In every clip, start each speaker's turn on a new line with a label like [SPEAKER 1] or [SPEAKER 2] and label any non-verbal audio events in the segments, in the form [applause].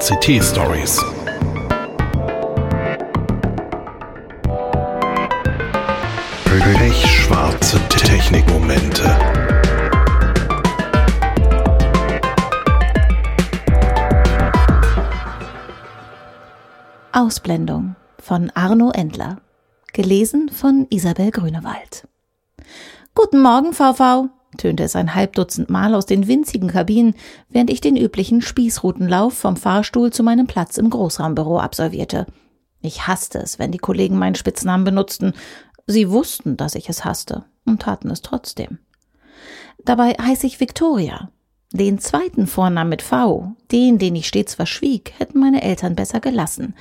[SPEAKER 1] VCT Stories. Pechschwarze Technikmomente.
[SPEAKER 2] Ausblendung von Arno Endler. Gelesen von Isabel Grünewald. Guten Morgen, VV, tönte es ein Halbdutzend Mal aus den winzigen Kabinen, während ich den üblichen Spießrutenlauf vom Fahrstuhl zu meinem Platz im Großraumbüro absolvierte. Ich hasste es, wenn die Kollegen meinen Spitznamen benutzten. Sie wussten, dass ich es hasste und taten es trotzdem. Dabei heiße ich Victoria. Den zweiten Vornamen mit V, den, den ich stets verschwieg, hätten meine Eltern besser gelassen.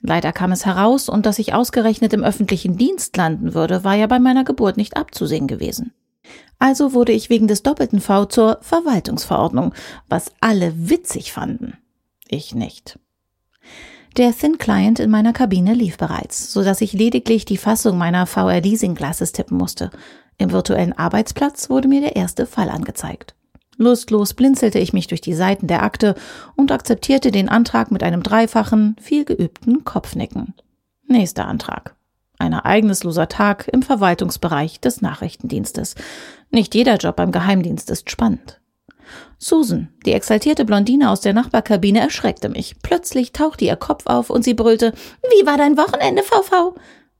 [SPEAKER 2] Leider kam es heraus, und dass ich ausgerechnet im öffentlichen Dienst landen würde, war ja bei meiner Geburt nicht abzusehen gewesen. Also wurde ich wegen des doppelten V zur Verwaltungsverordnung, was alle witzig fanden. Ich nicht. Der Thin Client in meiner Kabine lief bereits, so dass ich lediglich die Fassung meiner VR Leasing Glasses tippen musste. Im virtuellen Arbeitsplatz wurde mir der erste Fall angezeigt. Lustlos blinzelte ich mich durch die Seiten der Akte und akzeptierte den Antrag mit einem dreifachen, viel geübten Kopfnicken. Nächster Antrag ein ereignisloser Tag im Verwaltungsbereich des Nachrichtendienstes. Nicht jeder Job beim Geheimdienst ist spannend. Susan, die exaltierte Blondine aus der Nachbarkabine, erschreckte mich. Plötzlich tauchte ihr Kopf auf und sie brüllte, Wie war dein Wochenende, VV?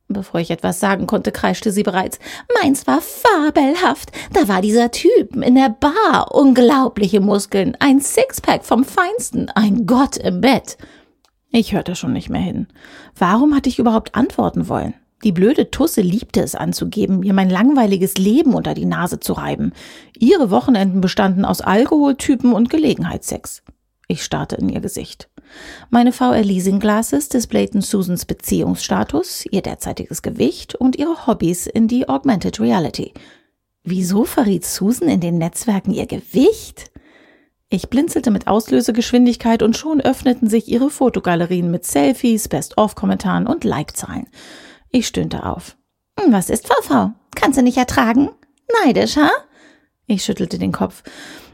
[SPEAKER 2] Bevor ich etwas sagen konnte, kreischte sie bereits. Meins war fabelhaft. Da war dieser Typ in der Bar. Unglaubliche Muskeln. Ein Sixpack vom Feinsten. Ein Gott im Bett. Ich hörte schon nicht mehr hin. Warum hatte ich überhaupt antworten wollen? Die blöde Tusse liebte es anzugeben, mir mein langweiliges Leben unter die Nase zu reiben. Ihre Wochenenden bestanden aus Alkoholtypen und Gelegenheitssex. Ich starrte in ihr Gesicht. Meine VR Leasing Glasses displayten Susans Beziehungsstatus, ihr derzeitiges Gewicht und ihre Hobbys in die Augmented Reality. Wieso verriet Susan in den Netzwerken ihr Gewicht? Ich blinzelte mit Auslösegeschwindigkeit und schon öffneten sich ihre Fotogalerien mit Selfies, Best-of-Kommentaren und Like-Zahlen. Ich stöhnte auf. Hm, was ist VV? Kannst du nicht ertragen? Neidisch, ha? Ich schüttelte den Kopf.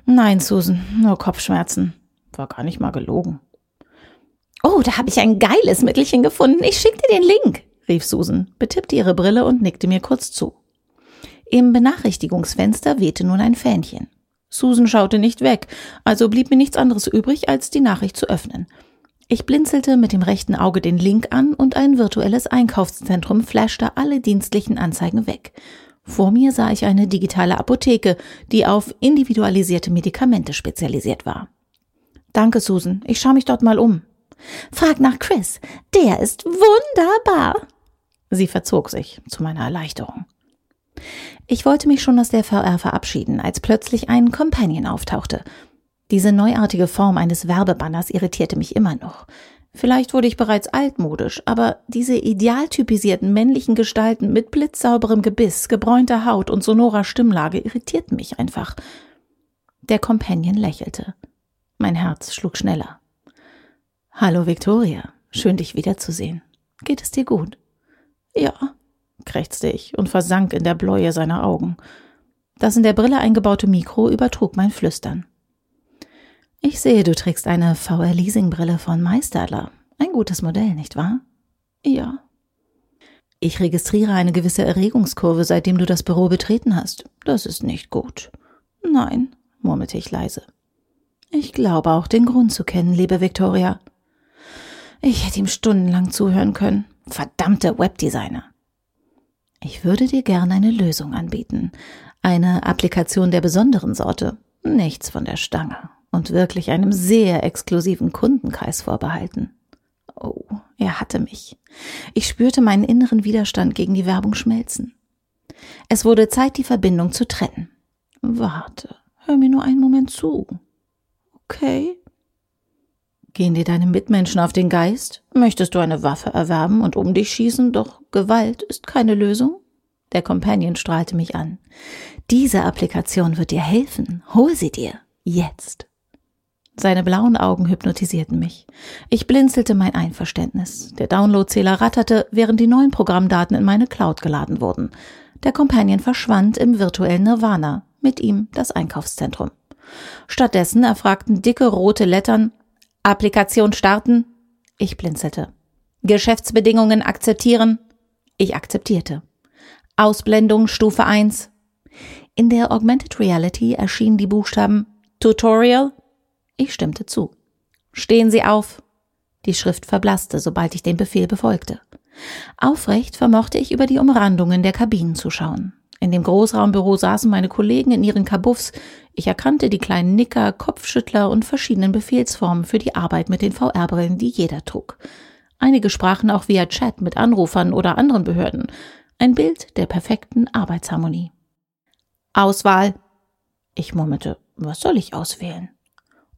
[SPEAKER 2] Nein, Susan, nur Kopfschmerzen. War gar nicht mal gelogen. Oh, da habe ich ein geiles Mittelchen gefunden. Ich schick dir den Link, rief Susan, betippte ihre Brille und nickte mir kurz zu. Im Benachrichtigungsfenster wehte nun ein Fähnchen. Susan schaute nicht weg, also blieb mir nichts anderes übrig, als die Nachricht zu öffnen. Ich blinzelte mit dem rechten Auge den Link an und ein virtuelles Einkaufszentrum flashte alle dienstlichen Anzeigen weg. Vor mir sah ich eine digitale Apotheke, die auf individualisierte Medikamente spezialisiert war. Danke, Susan. Ich schaue mich dort mal um. Frag nach Chris. Der ist wunderbar. Sie verzog sich zu meiner Erleichterung. Ich wollte mich schon aus der VR verabschieden, als plötzlich ein Companion auftauchte. Diese neuartige Form eines Werbebanners irritierte mich immer noch. Vielleicht wurde ich bereits altmodisch, aber diese idealtypisierten männlichen Gestalten mit blitzsauberem Gebiss, gebräunter Haut und sonorer Stimmlage irritierten mich einfach. Der Companion lächelte. Mein Herz schlug schneller. Hallo Victoria, schön dich wiederzusehen. Geht es dir gut? Ja, krächzte ich und versank in der Bläue seiner Augen. Das in der Brille eingebaute Mikro übertrug mein Flüstern. Ich sehe, du trägst eine VR-Leasing-Brille von Meisterler. Ein gutes Modell, nicht wahr? Ja. Ich registriere eine gewisse Erregungskurve, seitdem du das Büro betreten hast. Das ist nicht gut. Nein, murmelte ich leise. Ich glaube auch den Grund zu kennen, liebe Victoria. Ich hätte ihm stundenlang zuhören können. Verdammte Webdesigner. Ich würde dir gern eine Lösung anbieten. Eine Applikation der besonderen Sorte. Nichts von der Stange und wirklich einem sehr exklusiven Kundenkreis vorbehalten. Oh, er hatte mich. Ich spürte meinen inneren Widerstand gegen die Werbung schmelzen. Es wurde Zeit, die Verbindung zu trennen. Warte, hör mir nur einen Moment zu. Okay. Gehen dir deine Mitmenschen auf den Geist? Möchtest du eine Waffe erwerben und um dich schießen, doch Gewalt ist keine Lösung? Der Companion strahlte mich an. Diese Applikation wird dir helfen. Hol sie dir. Jetzt. Seine blauen Augen hypnotisierten mich. Ich blinzelte mein Einverständnis. Der Downloadzähler ratterte, während die neuen Programmdaten in meine Cloud geladen wurden. Der Companion verschwand im virtuellen Nirvana, mit ihm das Einkaufszentrum. Stattdessen erfragten dicke rote Lettern Applikation starten. Ich blinzelte. Geschäftsbedingungen akzeptieren. Ich akzeptierte. Ausblendung Stufe 1. In der Augmented Reality erschienen die Buchstaben Tutorial. Ich stimmte zu. Stehen Sie auf. Die Schrift verblasste, sobald ich den Befehl befolgte. Aufrecht vermochte ich über die Umrandungen der Kabinen zu schauen. In dem Großraumbüro saßen meine Kollegen in ihren Kabuffs. Ich erkannte die kleinen Nicker, Kopfschüttler und verschiedenen Befehlsformen für die Arbeit mit den VR-Brillen, die jeder trug. Einige sprachen auch via Chat mit Anrufern oder anderen Behörden. Ein Bild der perfekten Arbeitsharmonie. Auswahl. Ich murmelte, was soll ich auswählen?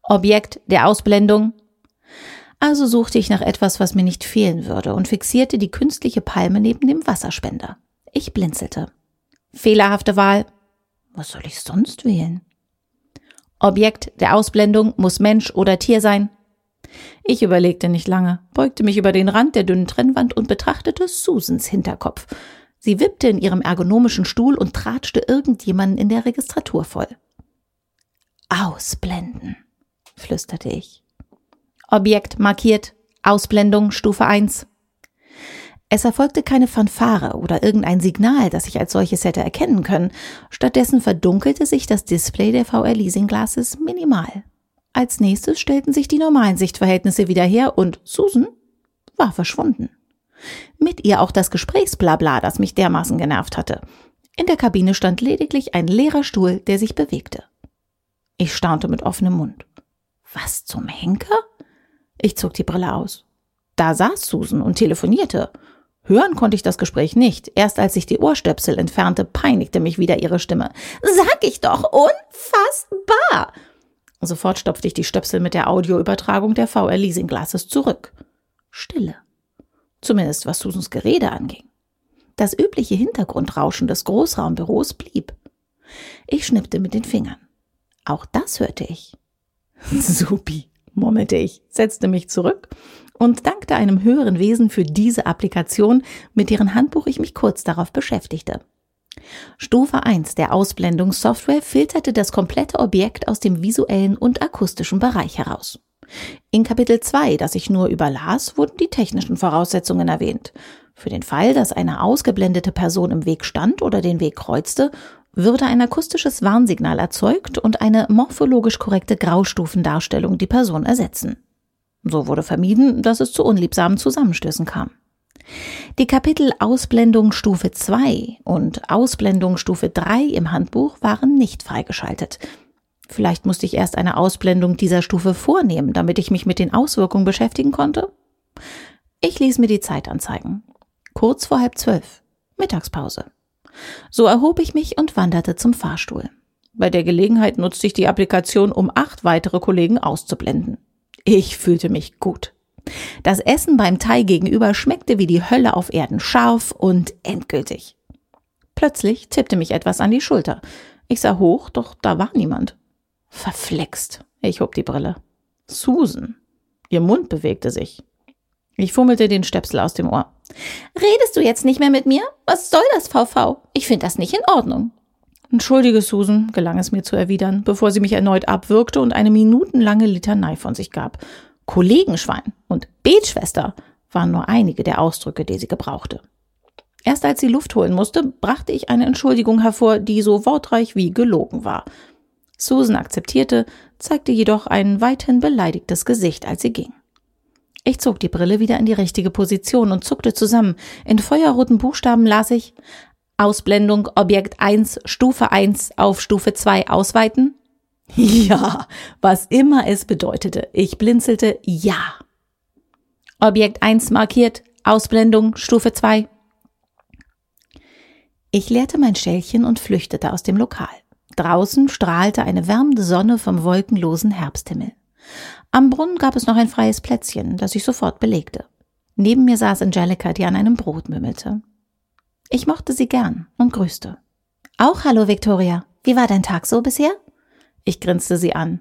[SPEAKER 2] Objekt der Ausblendung. Also suchte ich nach etwas, was mir nicht fehlen würde und fixierte die künstliche Palme neben dem Wasserspender. Ich blinzelte. Fehlerhafte Wahl. Was soll ich sonst wählen? Objekt der Ausblendung muss Mensch oder Tier sein. Ich überlegte nicht lange, beugte mich über den Rand der dünnen Trennwand und betrachtete Susans Hinterkopf. Sie wippte in ihrem ergonomischen Stuhl und tratschte irgendjemanden in der Registratur voll. Ausblenden, flüsterte ich. Objekt markiert, Ausblendung Stufe 1. Es erfolgte keine Fanfare oder irgendein Signal, das ich als solches hätte erkennen können. Stattdessen verdunkelte sich das Display der VR Leasing Glasses minimal. Als nächstes stellten sich die normalen Sichtverhältnisse wieder her und Susan war verschwunden. Mit ihr auch das Gesprächsblabla, das mich dermaßen genervt hatte. In der Kabine stand lediglich ein leerer Stuhl, der sich bewegte. Ich staunte mit offenem Mund. Was zum Henker? Ich zog die Brille aus. Da saß Susan und telefonierte. Hören konnte ich das Gespräch nicht. Erst als ich die Ohrstöpsel entfernte, peinigte mich wieder ihre Stimme. Sag ich doch, unfassbar! Sofort stopfte ich die Stöpsel mit der Audioübertragung der VR Leasing Glasses zurück. Stille zumindest was Susans Gerede anging. Das übliche Hintergrundrauschen des Großraumbüros blieb. Ich schnippte mit den Fingern. Auch das hörte ich. [laughs] Supi, murmelte ich, setzte mich zurück und dankte einem höheren Wesen für diese Applikation, mit deren Handbuch ich mich kurz darauf beschäftigte. Stufe 1 der Ausblendungssoftware filterte das komplette Objekt aus dem visuellen und akustischen Bereich heraus. In Kapitel 2, das ich nur überlas, wurden die technischen Voraussetzungen erwähnt. Für den Fall, dass eine ausgeblendete Person im Weg stand oder den Weg kreuzte, würde ein akustisches Warnsignal erzeugt und eine morphologisch korrekte Graustufendarstellung die Person ersetzen. So wurde vermieden, dass es zu unliebsamen Zusammenstößen kam. Die Kapitel Ausblendung Stufe 2 und Ausblendung Stufe 3 im Handbuch waren nicht freigeschaltet. Vielleicht musste ich erst eine Ausblendung dieser Stufe vornehmen, damit ich mich mit den Auswirkungen beschäftigen konnte. Ich ließ mir die Zeit anzeigen. Kurz vor halb zwölf. Mittagspause. So erhob ich mich und wanderte zum Fahrstuhl. Bei der Gelegenheit nutzte ich die Applikation, um acht weitere Kollegen auszublenden. Ich fühlte mich gut. Das Essen beim Thai gegenüber schmeckte wie die Hölle auf Erden scharf und endgültig. Plötzlich tippte mich etwas an die Schulter. Ich sah hoch, doch da war niemand. Verflext. Ich hob die Brille. Susan. Ihr Mund bewegte sich. Ich fummelte den Stöpsel aus dem Ohr. Redest du jetzt nicht mehr mit mir? Was soll das, VV? Ich finde das nicht in Ordnung. Entschuldige, Susan, gelang es mir zu erwidern, bevor sie mich erneut abwürgte und eine minutenlange Litanei von sich gab. Kollegenschwein und Betschwester waren nur einige der Ausdrücke, die sie gebrauchte. Erst als sie Luft holen musste, brachte ich eine Entschuldigung hervor, die so wortreich wie gelogen war. Susan akzeptierte, zeigte jedoch ein weithin beleidigtes Gesicht, als sie ging. Ich zog die Brille wieder in die richtige Position und zuckte zusammen. In feuerroten Buchstaben las ich Ausblendung Objekt 1 Stufe 1 auf Stufe 2 ausweiten. [laughs] Ja, was immer es bedeutete. Ich blinzelte Ja. Objekt 1 markiert, Ausblendung Stufe 2. Ich leerte mein Schälchen und flüchtete aus dem Lokal. Draußen strahlte eine wärmende Sonne vom wolkenlosen Herbsthimmel. Am Brunnen gab es noch ein freies Plätzchen, das ich sofort belegte. Neben mir saß Angelica, die an einem Brot mümmelte. Ich mochte sie gern und grüßte. Auch hallo, Victoria. Wie war dein Tag so bisher? Ich grinste sie an.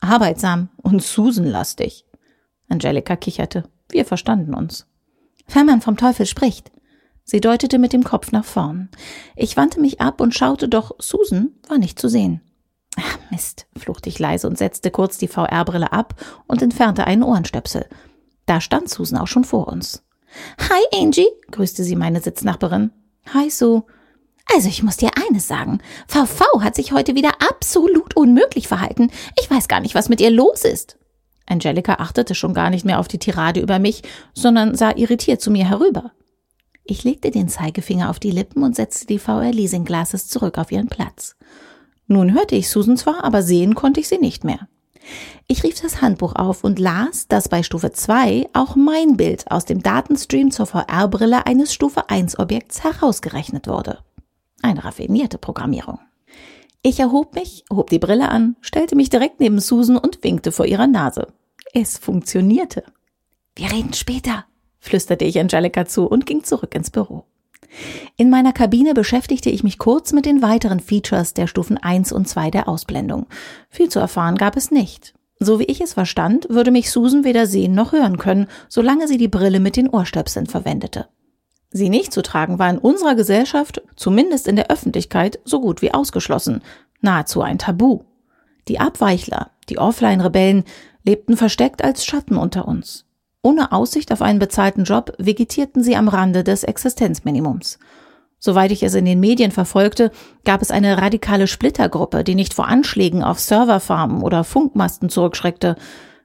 [SPEAKER 2] Arbeitsam und Susan-lastig. Angelica kicherte. Wir verstanden uns. Wenn man vom Teufel spricht, Sie deutete mit dem Kopf nach vorn. Ich wandte mich ab und schaute, doch Susan war nicht zu sehen. Ach, Mist, fluchte ich leise und setzte kurz die VR-Brille ab und entfernte einen Ohrenstöpsel. Da stand Susan auch schon vor uns. Hi, Angie, grüßte sie meine Sitznachbarin. Hi, Sue. Also ich muss dir eines sagen. VV hat sich heute wieder absolut unmöglich verhalten. Ich weiß gar nicht, was mit ihr los ist. Angelika achtete schon gar nicht mehr auf die Tirade über mich, sondern sah irritiert zu mir herüber. Ich legte den Zeigefinger auf die Lippen und setzte die VR Leasing Glasses zurück auf ihren Platz. Nun hörte ich Susan zwar, aber sehen konnte ich sie nicht mehr. Ich rief das Handbuch auf und las, dass bei Stufe 2 auch mein Bild aus dem Datenstream zur VR-Brille eines Stufe 1 Objekts herausgerechnet wurde. Eine raffinierte Programmierung. Ich erhob mich, hob die Brille an, stellte mich direkt neben Susan und winkte vor ihrer Nase. Es funktionierte. Wir reden später, flüsterte ich Angelika zu und ging zurück ins Büro. In meiner Kabine beschäftigte ich mich kurz mit den weiteren Features der Stufen 1 und 2 der Ausblendung. Viel zu erfahren gab es nicht. So wie ich es verstand, würde mich Susan weder sehen noch hören können, solange sie die Brille mit den Ohrstöpseln verwendete. Sie nicht zu tragen war in unserer Gesellschaft, zumindest in der Öffentlichkeit, so gut wie ausgeschlossen, nahezu ein Tabu. Die Abweichler, die Offline-Rebellen, lebten versteckt als Schatten unter uns. Ohne Aussicht auf einen bezahlten Job vegetierten sie am Rande des Existenzminimums. Soweit ich es in den Medien verfolgte, gab es eine radikale Splittergruppe, die nicht vor Anschlägen auf Serverfarmen oder Funkmasten zurückschreckte.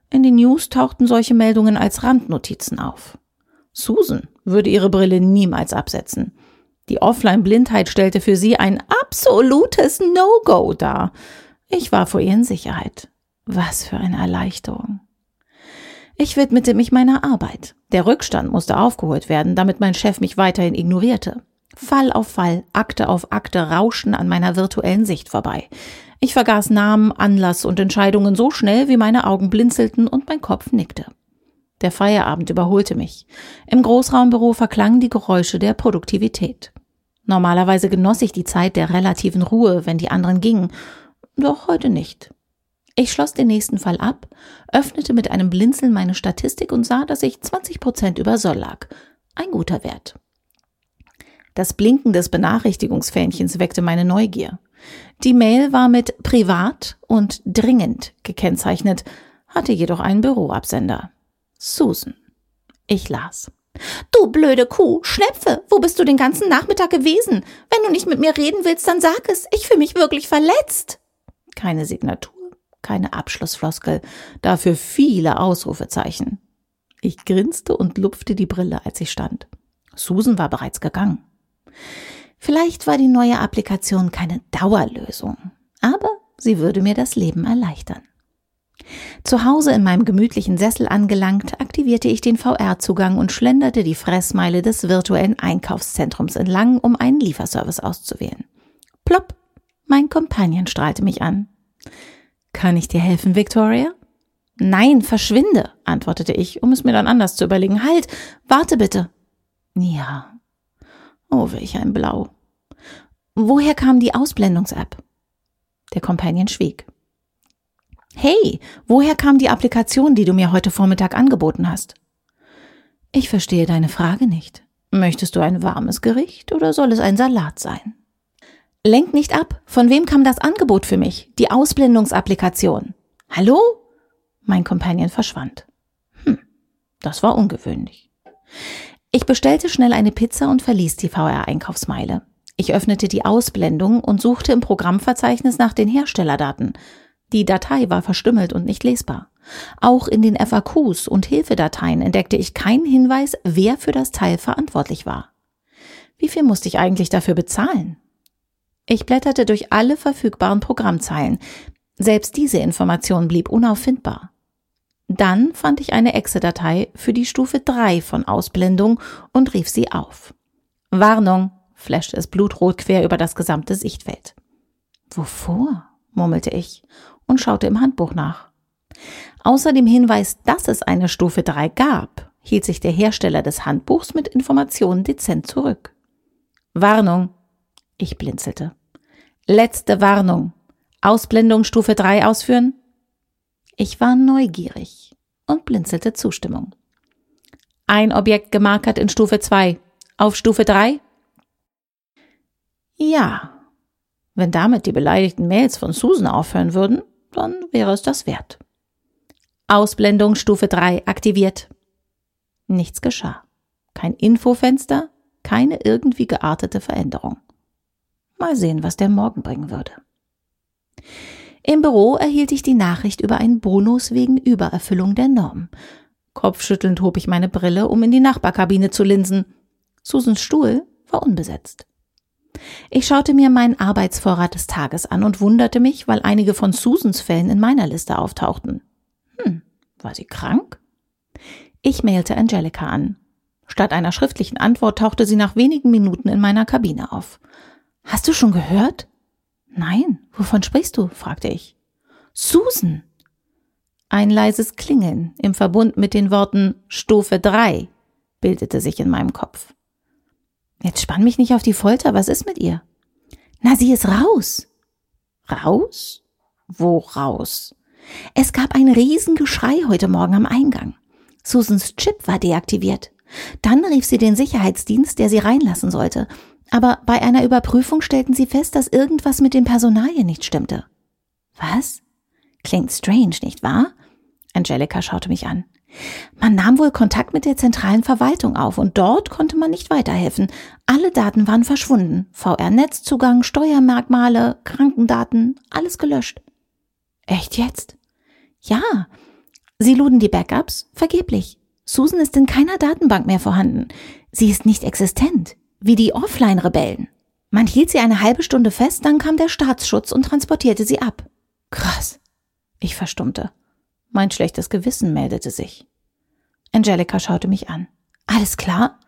[SPEAKER 2] In den News tauchten solche Meldungen als Randnotizen auf. Susan würde ihre Brille niemals absetzen. Die Offline-Blindheit stellte für sie ein absolutes No-Go dar. Ich war vor ihr in Sicherheit. Was für eine Erleichterung. Ich widmete mich meiner Arbeit. Der Rückstand musste aufgeholt werden, damit mein Chef mich weiterhin ignorierte. Fall auf Fall, Akte auf Akte rauschten an meiner virtuellen Sicht vorbei. Ich vergaß Namen, Anlass und Entscheidungen so schnell, wie meine Augen blinzelten und mein Kopf nickte. Der Feierabend überholte mich. Im Großraumbüro verklangen die Geräusche der Produktivität. Normalerweise genoss ich die Zeit der relativen Ruhe, wenn die anderen gingen, doch heute nicht. Ich schloss den nächsten Fall ab, öffnete mit einem Blinzeln meine Statistik und sah, dass ich 20 Prozent über Soll lag. Ein guter Wert. Das Blinken des Benachrichtigungsfähnchens weckte meine Neugier. Die Mail war mit privat und dringend gekennzeichnet, hatte jedoch einen Büroabsender. Susan. Ich las. Du blöde Kuh, Schnepfe, wo bist du den ganzen Nachmittag gewesen? Wenn du nicht mit mir reden willst, dann sag es. Ich fühle mich wirklich verletzt. Keine Signatur keine Abschlussfloskel, dafür viele Ausrufezeichen. Ich grinste und lupfte die Brille, als ich stand. Susan war bereits gegangen. Vielleicht war die neue Applikation keine Dauerlösung, aber sie würde mir das Leben erleichtern. Zu Hause in meinem gemütlichen Sessel angelangt, aktivierte ich den VR-Zugang und schlenderte die Fressmeile des virtuellen Einkaufszentrums entlang, um einen Lieferservice auszuwählen. Plopp! Mein Kompagnon strahlte mich an. Kann ich dir helfen, Victoria? Nein, verschwinde, antwortete ich, um es mir dann anders zu überlegen. Halt, warte bitte. Ja. Oh, welch ein Blau. Woher kam die Ausblendungs-App? Der Companion schwieg. Hey, woher kam die Applikation, die du mir heute Vormittag angeboten hast? Ich verstehe deine Frage nicht. Möchtest du ein warmes Gericht oder soll es ein Salat sein? Lenk nicht ab. Von wem kam das Angebot für mich? Die Ausblendungsapplikation. Hallo? Mein Companion verschwand. Hm, das war ungewöhnlich. Ich bestellte schnell eine Pizza und verließ die VR-Einkaufsmeile. Ich öffnete die Ausblendung und suchte im Programmverzeichnis nach den Herstellerdaten. Die Datei war verstümmelt und nicht lesbar. Auch in den FAQs und Hilfedateien entdeckte ich keinen Hinweis, wer für das Teil verantwortlich war. Wie viel musste ich eigentlich dafür bezahlen? Ich blätterte durch alle verfügbaren Programmzeilen. Selbst diese Information blieb unauffindbar. Dann fand ich eine Exe-Datei für die Stufe 3 von Ausblendung und rief sie auf. Warnung, flashte es blutrot quer über das gesamte Sichtfeld. Wovor? murmelte ich und schaute im Handbuch nach. Außer dem Hinweis, dass es eine Stufe 3 gab, hielt sich der Hersteller des Handbuchs mit Informationen dezent zurück. Warnung. Ich blinzelte. Letzte Warnung. Ausblendung Stufe 3 ausführen? Ich war neugierig und blinzelte Zustimmung. Ein Objekt gemarkert in Stufe 2. Auf Stufe 3? Ja. Wenn damit die beleidigten Mails von Susan aufhören würden, dann wäre es das wert. Ausblendung Stufe 3 aktiviert. Nichts geschah. Kein Infofenster, keine irgendwie geartete Veränderung. Mal sehen, was der Morgen bringen würde. Im Büro erhielt ich die Nachricht über einen Bonus wegen Übererfüllung der Norm. Kopfschüttelnd hob ich meine Brille, um in die Nachbarkabine zu linsen. Susans Stuhl war unbesetzt. Ich schaute mir meinen Arbeitsvorrat des Tages an und wunderte mich, weil einige von Susans Fällen in meiner Liste auftauchten. Hm, war sie krank? Ich mailte Angelika an. Statt einer schriftlichen Antwort tauchte sie nach wenigen Minuten in meiner Kabine auf. Hast du schon gehört? Nein, wovon sprichst du? fragte ich. Susan. Ein leises Klingeln im Verbund mit den Worten Stufe 3 bildete sich in meinem Kopf. Jetzt spann mich nicht auf die Folter, was ist mit ihr? Na, sie ist raus. Raus? Wo raus? Es gab ein Riesengeschrei heute Morgen am Eingang. Susans Chip war deaktiviert. Dann rief sie den Sicherheitsdienst, der sie reinlassen sollte. Aber bei einer Überprüfung stellten sie fest, dass irgendwas mit den Personalien nicht stimmte. Was? Klingt strange, nicht wahr? Angelika schaute mich an. Man nahm wohl Kontakt mit der zentralen Verwaltung auf und dort konnte man nicht weiterhelfen. Alle Daten waren verschwunden. VR-Netzzugang, Steuermerkmale, Krankendaten, alles gelöscht. Echt jetzt? Ja. Sie luden die Backups vergeblich. Susan ist in keiner Datenbank mehr vorhanden. Sie ist nicht existent, wie die Offline-Rebellen. Man hielt sie eine halbe Stunde fest, dann kam der Staatsschutz und transportierte sie ab. Krass. Ich verstummte. Mein schlechtes Gewissen meldete sich. Angelika schaute mich an. Alles klar?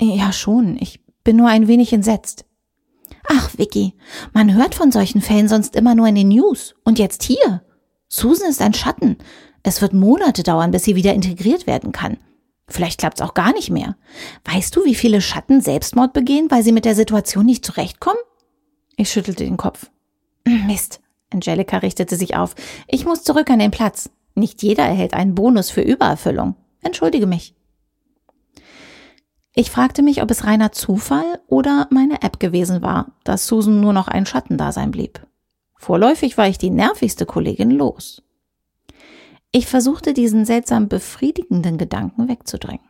[SPEAKER 2] Ja, schon. Ich bin nur ein wenig entsetzt. Ach, Vicky, man hört von solchen Fällen sonst immer nur in den News. Und jetzt hier. Susan ist ein Schatten. Es wird Monate dauern, bis sie wieder integriert werden kann. Vielleicht klappt's auch gar nicht mehr. Weißt du, wie viele Schatten Selbstmord begehen, weil sie mit der Situation nicht zurechtkommen? Ich schüttelte den Kopf. [clears throat] Mist. Angelika richtete sich auf. Ich muss zurück an den Platz. Nicht jeder erhält einen Bonus für Übererfüllung. Entschuldige mich. Ich fragte mich, ob es reiner Zufall oder meine App gewesen war, dass Susan nur noch ein Schattendasein blieb. Vorläufig war ich die nervigste Kollegin los. Ich versuchte diesen seltsam befriedigenden Gedanken wegzudrängen.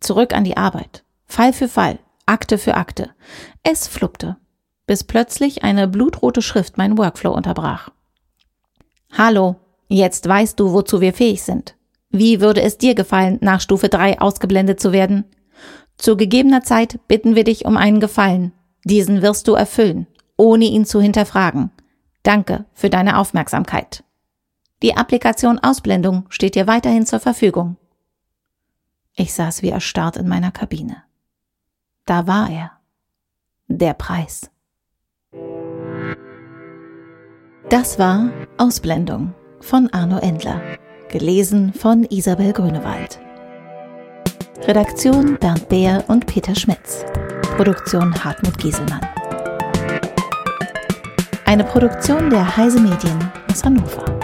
[SPEAKER 2] Zurück an die Arbeit. Fall für Fall, Akte für Akte. Es fluppte, bis plötzlich eine blutrote Schrift meinen Workflow unterbrach. Hallo, jetzt weißt du, wozu wir fähig sind. Wie würde es dir gefallen, nach Stufe 3 ausgeblendet zu werden? Zu gegebener Zeit bitten wir dich um einen Gefallen. Diesen wirst du erfüllen, ohne ihn zu hinterfragen. Danke für deine Aufmerksamkeit. Die Applikation Ausblendung steht dir weiterhin zur Verfügung. Ich saß wie erstarrt in meiner Kabine. Da war er. Der Preis. Das war Ausblendung von Arno Endler, gelesen von Isabel Grünewald. Redaktion Bernd Beer und Peter Schmitz. Produktion Hartmut Gieselmann. Eine Produktion der Heise Medien aus Hannover.